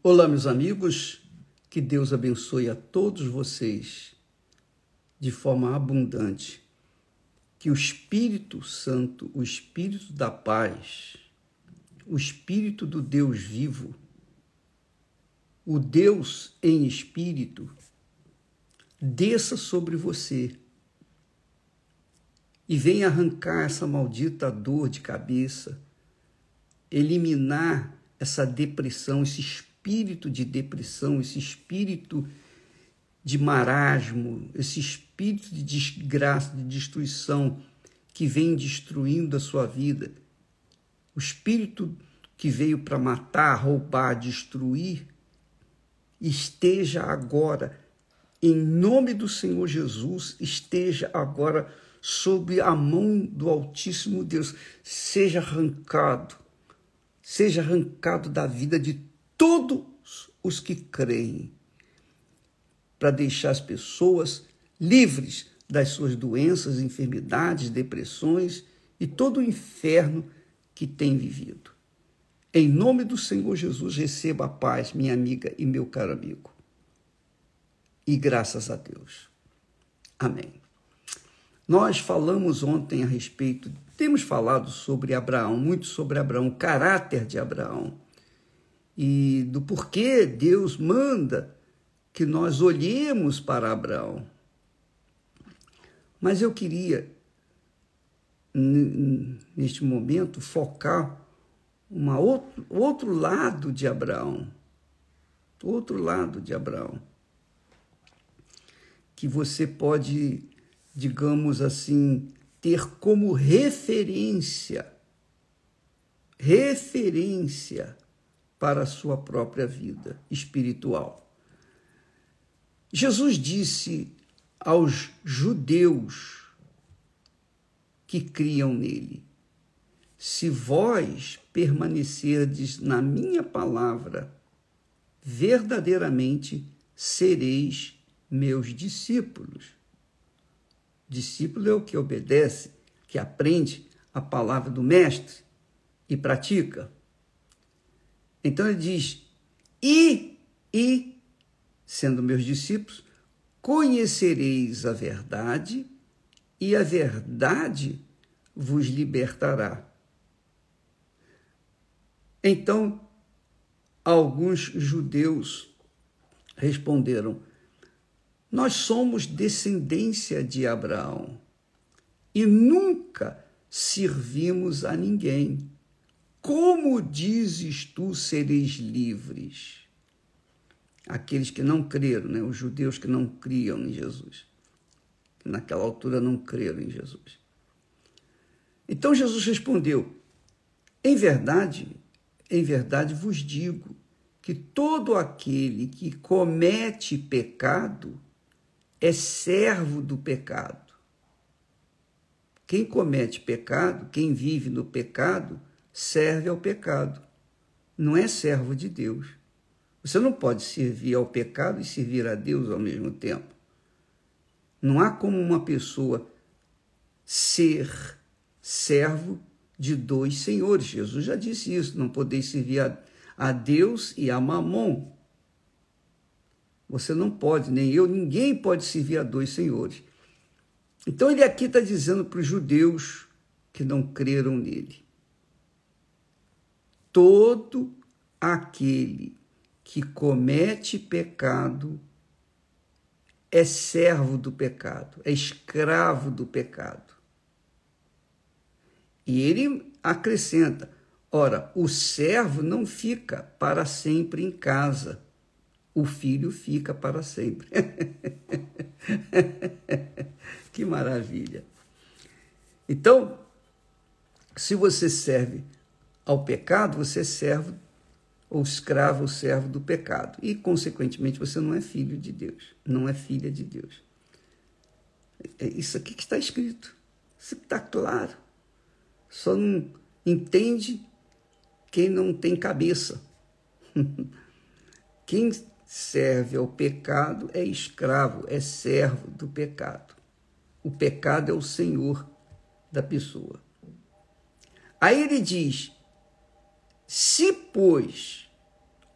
Olá, meus amigos, que Deus abençoe a todos vocês de forma abundante. Que o Espírito Santo, o Espírito da paz, o Espírito do Deus vivo, o Deus em espírito, desça sobre você e venha arrancar essa maldita dor de cabeça, eliminar essa depressão, esse espírito de depressão, esse espírito de marasmo, esse espírito de desgraça, de destruição que vem destruindo a sua vida. O espírito que veio para matar, roubar, destruir, esteja agora, em nome do Senhor Jesus, esteja agora sob a mão do Altíssimo Deus, seja arrancado, seja arrancado da vida de todos os que creem, para deixar as pessoas livres das suas doenças, enfermidades, depressões e todo o inferno que tem vivido. Em nome do Senhor Jesus, receba a paz, minha amiga e meu caro amigo. E graças a Deus. Amém. Nós falamos ontem a respeito, temos falado sobre Abraão, muito sobre Abraão, o caráter de Abraão e do porquê Deus manda que nós olhemos para Abraão. Mas eu queria, neste momento, focar uma outro, outro lado de Abraão. Outro lado de Abraão. Que você pode, digamos assim, ter como referência. Referência para a sua própria vida espiritual. Jesus disse aos judeus que criam nele: Se vós permanecerdes na minha palavra, verdadeiramente sereis meus discípulos. Discípulo é o que obedece, que aprende a palavra do Mestre e pratica. Então ele diz: e, e, sendo meus discípulos, conhecereis a verdade, e a verdade vos libertará. Então, alguns judeus responderam: Nós somos descendência de Abraão e nunca servimos a ninguém. Como dizes tu sereis livres? Aqueles que não creram, né? os judeus que não criam em Jesus, que naquela altura não creram em Jesus. Então Jesus respondeu: Em verdade, em verdade vos digo que todo aquele que comete pecado é servo do pecado. Quem comete pecado, quem vive no pecado, serve ao pecado, não é servo de Deus. Você não pode servir ao pecado e servir a Deus ao mesmo tempo. Não há como uma pessoa ser servo de dois senhores. Jesus já disse isso: não podeis servir a, a Deus e a Mamon. Você não pode, nem eu, ninguém pode servir a dois senhores. Então ele aqui está dizendo para os judeus que não creram nele todo aquele que comete pecado é servo do pecado, é escravo do pecado. E ele acrescenta: ora, o servo não fica para sempre em casa, o filho fica para sempre. que maravilha! Então, se você serve ao pecado, você é servo ou escravo ou servo do pecado. E, consequentemente, você não é filho de Deus, não é filha de Deus. É isso aqui que está escrito. Isso está claro. Só não entende quem não tem cabeça. Quem serve ao pecado é escravo, é servo do pecado. O pecado é o senhor da pessoa. Aí ele diz: se, pois,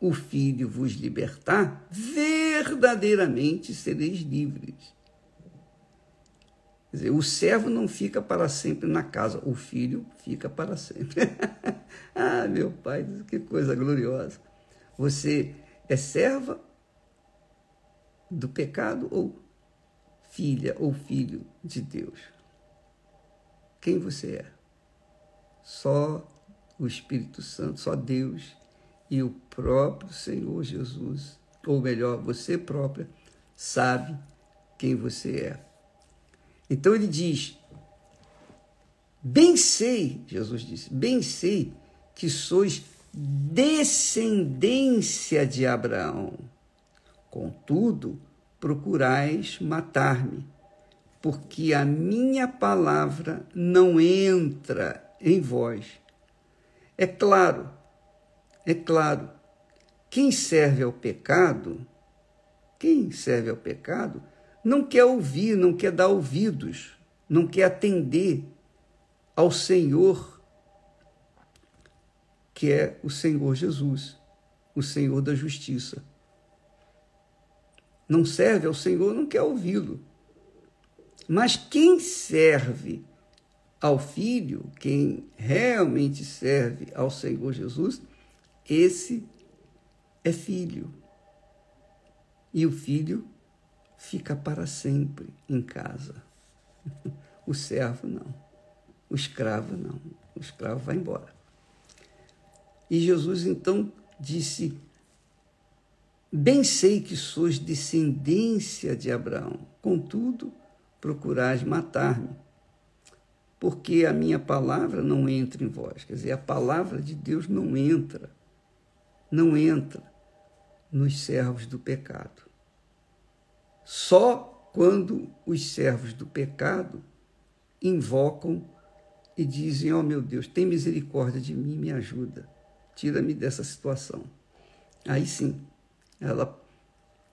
o Filho vos libertar, verdadeiramente sereis livres. Quer dizer, o servo não fica para sempre na casa, o filho fica para sempre. ah, meu pai, que coisa gloriosa. Você é serva do pecado ou filha ou filho de Deus? Quem você é? Só o Espírito Santo, só Deus e o próprio Senhor Jesus, ou melhor, você própria, sabe quem você é. Então ele diz: Bem sei, Jesus disse, bem sei que sois descendência de Abraão. Contudo, procurais matar-me, porque a minha palavra não entra em vós. É claro, é claro, quem serve ao pecado, quem serve ao pecado, não quer ouvir, não quer dar ouvidos, não quer atender ao Senhor, que é o Senhor Jesus, o Senhor da justiça. Não serve ao Senhor, não quer ouvi-lo. Mas quem serve ao Filho, quem realmente serve ao Senhor Jesus, esse é filho. E o filho fica para sempre em casa. O servo não. O escravo não. O escravo vai embora. E Jesus então disse: Bem sei que sois descendência de Abraão, contudo, procurais matar-me, porque a minha palavra não entra em vós. Quer dizer, a palavra de Deus não entra, não entra nos servos do pecado. Só quando os servos do pecado invocam e dizem: Oh meu Deus, tem misericórdia de mim, me ajuda, tira-me dessa situação. Aí sim, ela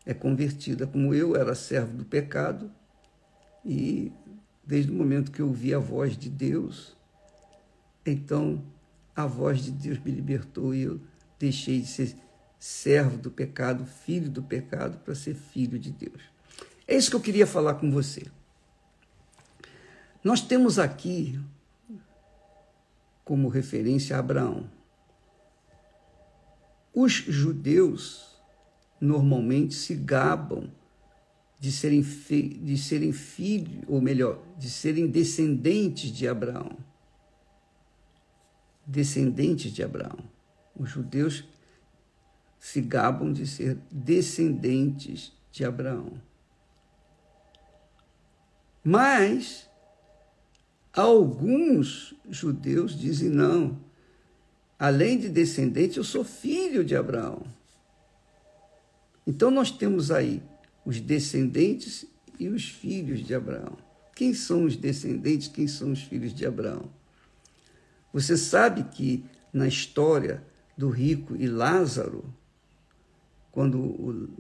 é convertida, como eu era servo do pecado, e desde o momento que eu ouvi a voz de Deus, então a voz de Deus me libertou e eu deixei de ser servo do pecado, filho do pecado, para ser filho de Deus. É isso que eu queria falar com você. Nós temos aqui como referência Abraão. Os judeus normalmente se gabam de serem, de serem filhos, ou melhor, de serem descendentes de Abraão. Descendentes de Abraão. Os judeus se gabam de ser descendentes de Abraão. Mas alguns judeus dizem: não, além de descendente, eu sou filho de Abraão. Então nós temos aí os descendentes e os filhos de Abraão. Quem são os descendentes? Quem são os filhos de Abraão? Você sabe que na história do rico e Lázaro, quando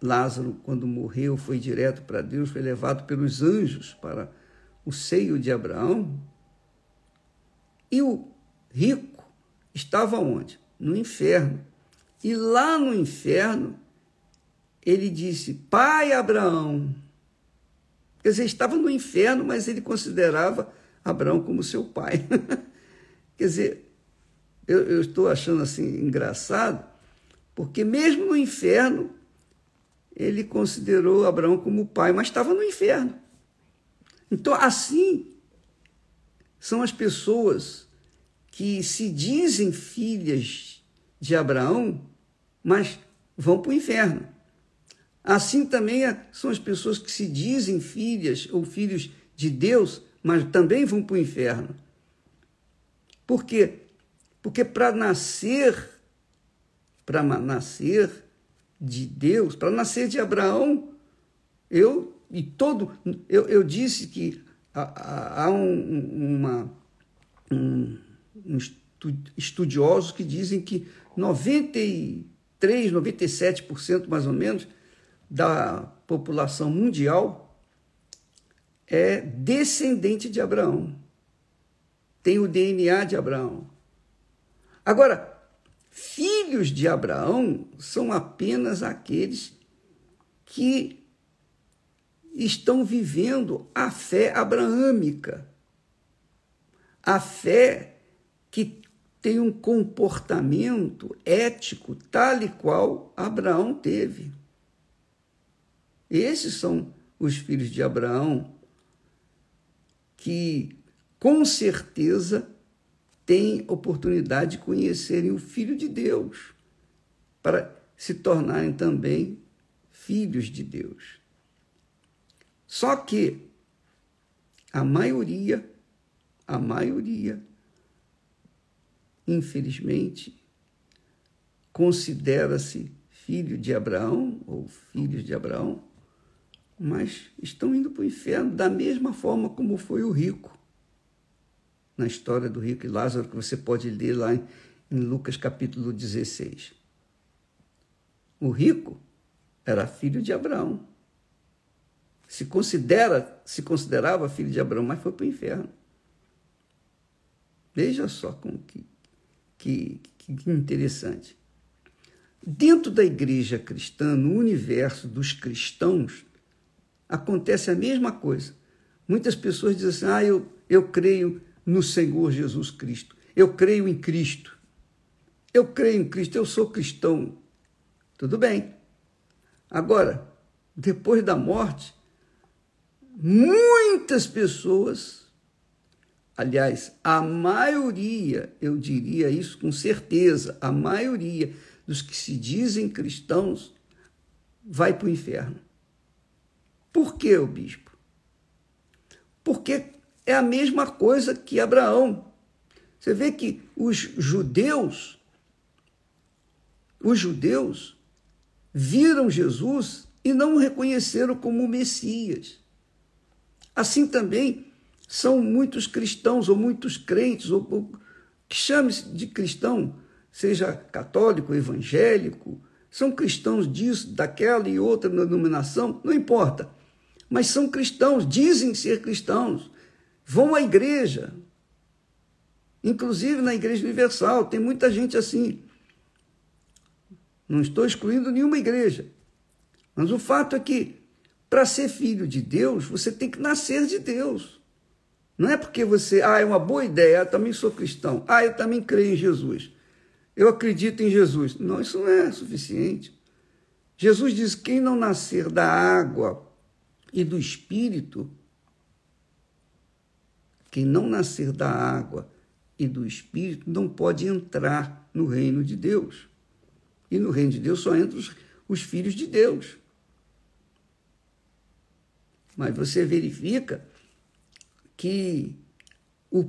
Lázaro, quando morreu, foi direto para Deus, foi levado pelos anjos para o seio de Abraão. E o rico estava onde? No inferno. E lá no inferno, ele disse: Pai Abraão. Quer dizer, estava no inferno, mas ele considerava Abraão como seu pai. Quer dizer, eu, eu estou achando assim engraçado, porque mesmo no inferno, ele considerou Abraão como pai, mas estava no inferno. Então, assim são as pessoas que se dizem filhas de Abraão, mas vão para o inferno. Assim também é, são as pessoas que se dizem filhas ou filhos de Deus, mas também vão para o inferno. Por quê? Porque para nascer, para nascer, de Deus, para nascer de Abraão, eu e todo. Eu, eu disse que há, um, uma, um, um estudiosos que dizem que 93, 97% mais ou menos da população mundial é descendente de Abraão. Tem o DNA de Abraão. Agora, filhos de Abraão são apenas aqueles que estão vivendo a fé abraâmica, a fé que tem um comportamento ético tal e qual Abraão teve. Esses são os filhos de Abraão que, com certeza, têm oportunidade de conhecerem o Filho de Deus, para se tornarem também filhos de Deus. Só que a maioria, a maioria, infelizmente, considera-se filho de Abraão ou filhos de Abraão, mas estão indo para o inferno da mesma forma como foi o rico. Na história do rico e Lázaro, que você pode ler lá em, Lucas capítulo 16. O rico era filho de Abraão. Se considera, se considerava filho de Abraão, mas foi para o inferno. Veja só como que que, que interessante. Dentro da igreja cristã, no universo dos cristãos, acontece a mesma coisa. Muitas pessoas dizem assim: ah, eu, eu creio no Senhor Jesus Cristo, eu creio em Cristo, eu creio em Cristo, eu sou cristão. Tudo bem. Agora, depois da morte, muitas pessoas Aliás, a maioria, eu diria isso com certeza, a maioria dos que se dizem cristãos vai para o inferno. Por que, o bispo? Porque é a mesma coisa que Abraão. Você vê que os judeus, os judeus viram Jesus e não o reconheceram como Messias. Assim também são muitos cristãos ou muitos crentes, ou, ou que chame-se de cristão, seja católico, evangélico, são cristãos disso, daquela e outra denominação, não importa. Mas são cristãos, dizem ser cristãos, vão à igreja. Inclusive na Igreja Universal, tem muita gente assim. Não estou excluindo nenhuma igreja. Mas o fato é que, para ser filho de Deus, você tem que nascer de Deus. Não é porque você, ah, é uma boa ideia, eu também sou cristão, ah, eu também creio em Jesus, eu acredito em Jesus. Não, isso não é suficiente. Jesus diz: quem não nascer da água e do espírito, quem não nascer da água e do espírito não pode entrar no reino de Deus. E no reino de Deus só entram os, os filhos de Deus. Mas você verifica que o,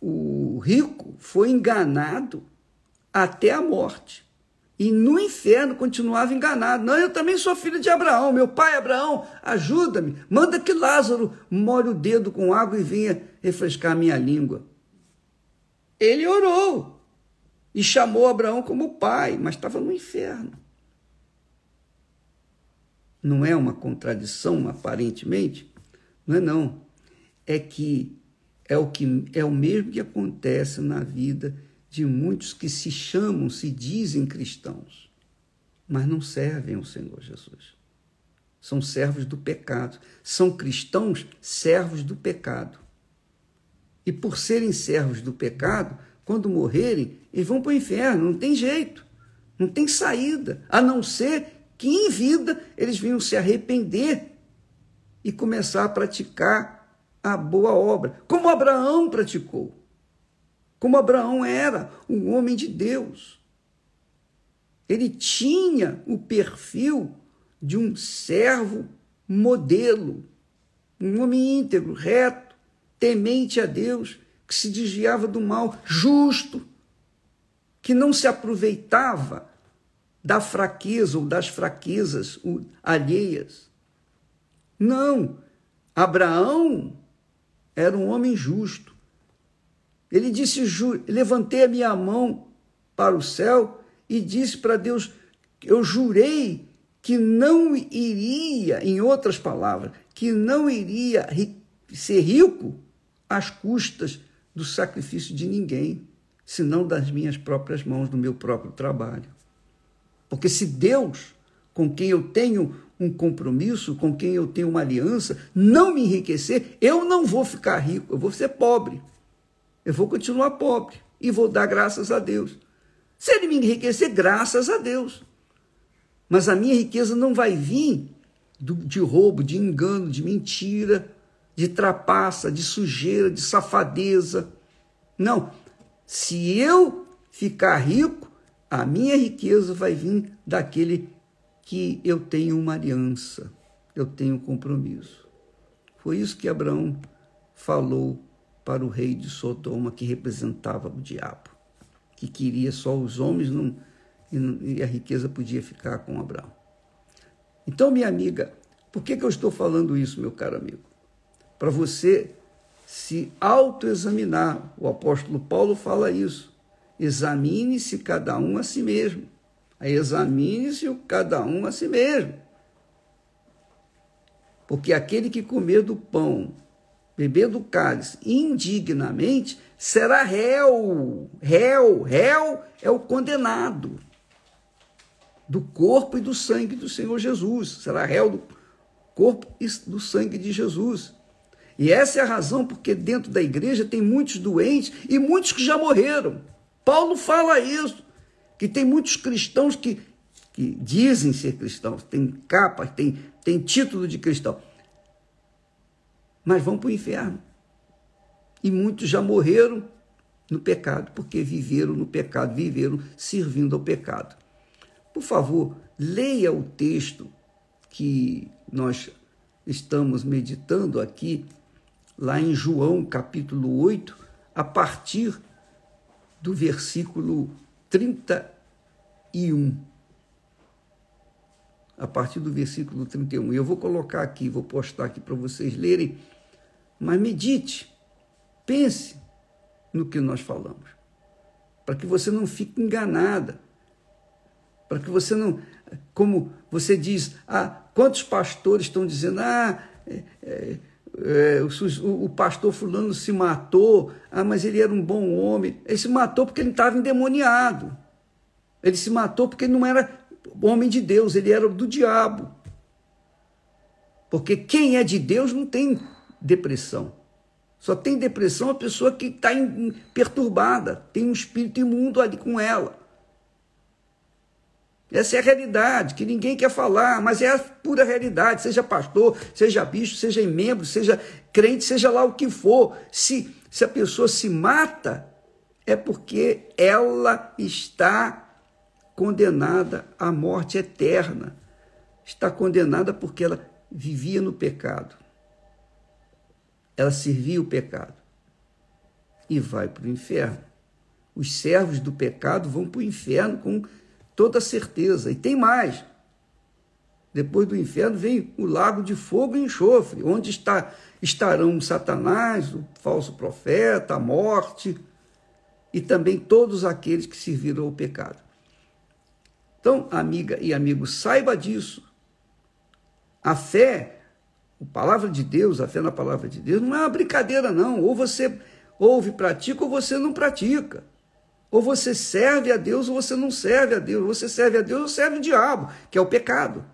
o rico foi enganado até a morte. E no inferno continuava enganado. Não, eu também sou filho de Abraão. Meu pai Abraão, ajuda-me. Manda que Lázaro molhe o dedo com água e venha refrescar a minha língua. Ele orou e chamou Abraão como pai, mas estava no inferno. Não é uma contradição, aparentemente? Não é não é que é o que é o mesmo que acontece na vida de muitos que se chamam, se dizem cristãos, mas não servem ao Senhor Jesus. São servos do pecado. São cristãos servos do pecado. E por serem servos do pecado, quando morrerem, eles vão para o inferno, não tem jeito, não tem saída, a não ser que em vida eles venham se arrepender e começar a praticar a boa obra, como Abraão praticou, como Abraão era um homem de Deus. Ele tinha o perfil de um servo modelo, um homem íntegro, reto, temente a Deus, que se desviava do mal, justo, que não se aproveitava da fraqueza ou das fraquezas alheias. Não, Abraão era um homem justo. Ele disse: Levantei a minha mão para o céu e disse para Deus: Eu jurei que não iria, em outras palavras, que não iria ser rico às custas do sacrifício de ninguém. senão das minhas próprias mãos, do meu próprio trabalho. Porque se Deus, com quem eu tenho um compromisso, com quem eu tenho uma aliança, não me enriquecer, eu não vou ficar rico, eu vou ser pobre. Eu vou continuar pobre e vou dar graças a Deus. Se ele me enriquecer, graças a Deus. Mas a minha riqueza não vai vir de roubo, de engano, de mentira, de trapaça, de sujeira, de safadeza. Não. Se eu ficar rico, a minha riqueza vai vir daquele que eu tenho uma aliança, eu tenho um compromisso. Foi isso que Abraão falou para o rei de Sodoma, que representava o diabo, que queria só os homens não, e a riqueza podia ficar com Abraão. Então, minha amiga, por que, que eu estou falando isso, meu caro amigo? Para você se autoexaminar. O apóstolo Paulo fala isso. Examine-se cada um a si mesmo. Examine-se cada um a si mesmo. Porque aquele que comer do pão, beber do cálice indignamente, será réu. Réu, réu é o condenado do corpo e do sangue do Senhor Jesus. Será réu do corpo e do sangue de Jesus. E essa é a razão porque dentro da igreja tem muitos doentes e muitos que já morreram. Paulo fala isso, que tem muitos cristãos que, que dizem ser cristãos, têm capa, têm, têm título de cristão, mas vão para o inferno. E muitos já morreram no pecado, porque viveram no pecado, viveram servindo ao pecado. Por favor, leia o texto que nós estamos meditando aqui lá em João capítulo 8, a partir do versículo 31. A partir do versículo 31. Eu vou colocar aqui, vou postar aqui para vocês lerem, mas medite, pense no que nós falamos, para que você não fique enganada, para que você não, como você diz, ah, quantos pastores estão dizendo, ah, é, é, é, o, o, pastor fulano se matou, ah, mas ele era um bom homem. Ele se matou porque ele estava endemoniado. Ele se matou porque ele não era homem de Deus, ele era do diabo. Porque quem é de Deus não tem depressão. Só tem depressão a pessoa que está perturbada, tem um espírito imundo ali com ela. Essa é a realidade, que ninguém quer falar, mas é a pura realidade. Seja pastor, seja bicho, seja membro, seja crente, seja lá o que for. Se, se a pessoa se mata, é porque ela está condenada à morte eterna. Está condenada porque ela vivia no pecado. Ela servia o pecado e vai para o inferno. Os servos do pecado vão para o inferno com toda certeza. E tem mais. Depois do inferno vem o lago de fogo e enxofre, onde está, estarão Satanás, o falso profeta, a morte e também todos aqueles que serviram ao pecado. Então, amiga e amigo, saiba disso. A fé, a palavra de Deus, a fé na palavra de Deus, não é uma brincadeira, não. Ou você ouve, pratica, ou você não pratica. Ou você serve a Deus ou você não serve a Deus. Você serve a Deus ou serve o diabo, que é o pecado.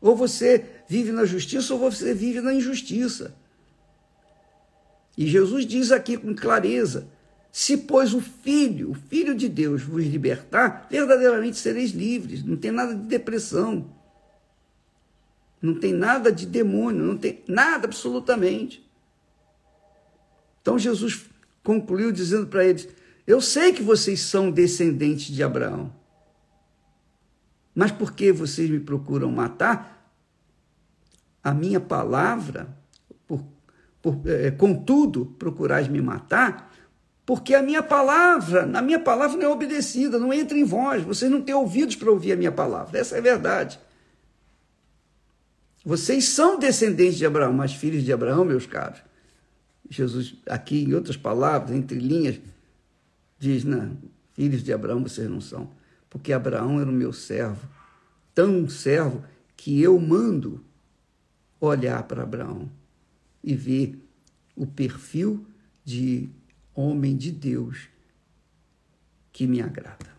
Ou você vive na justiça ou você vive na injustiça. E Jesus diz aqui com clareza: se, pois, o Filho, o Filho de Deus, vos libertar, verdadeiramente sereis livres. Não tem nada de depressão. Não tem nada de demônio, não tem nada absolutamente. Então Jesus concluiu dizendo para eles: eu sei que vocês são descendentes de Abraão. Mas por que vocês me procuram matar? A minha palavra, por, por, é, contudo, procurais me matar, porque a minha palavra, na minha palavra não é obedecida, não entra em vós, vocês não têm ouvidos para ouvir a minha palavra. Essa é a verdade. Vocês são descendentes de Abraão, mas filhos de Abraão, meus caros. Jesus, aqui, em outras palavras, entre linhas, diz, não, filhos de Abraão vocês não são, porque Abraão era o meu servo, tão servo que eu mando olhar para Abraão e ver o perfil de homem de Deus que me agrada.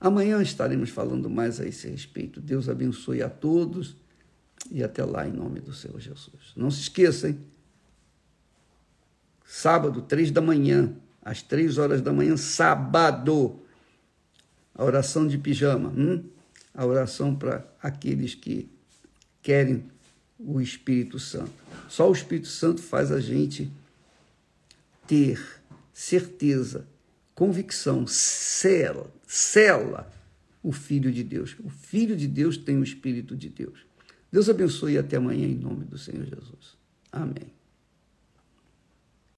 Amanhã estaremos falando mais a esse respeito. Deus abençoe a todos e até lá em nome do Senhor Jesus. Não se esqueçam, sábado, três da manhã, às três horas da manhã, sábado, a oração de pijama, hum? a oração para aqueles que querem o Espírito Santo. Só o Espírito Santo faz a gente ter certeza, convicção, cela, cela o Filho de Deus. O Filho de Deus tem o Espírito de Deus. Deus abençoe e até amanhã em nome do Senhor Jesus. Amém.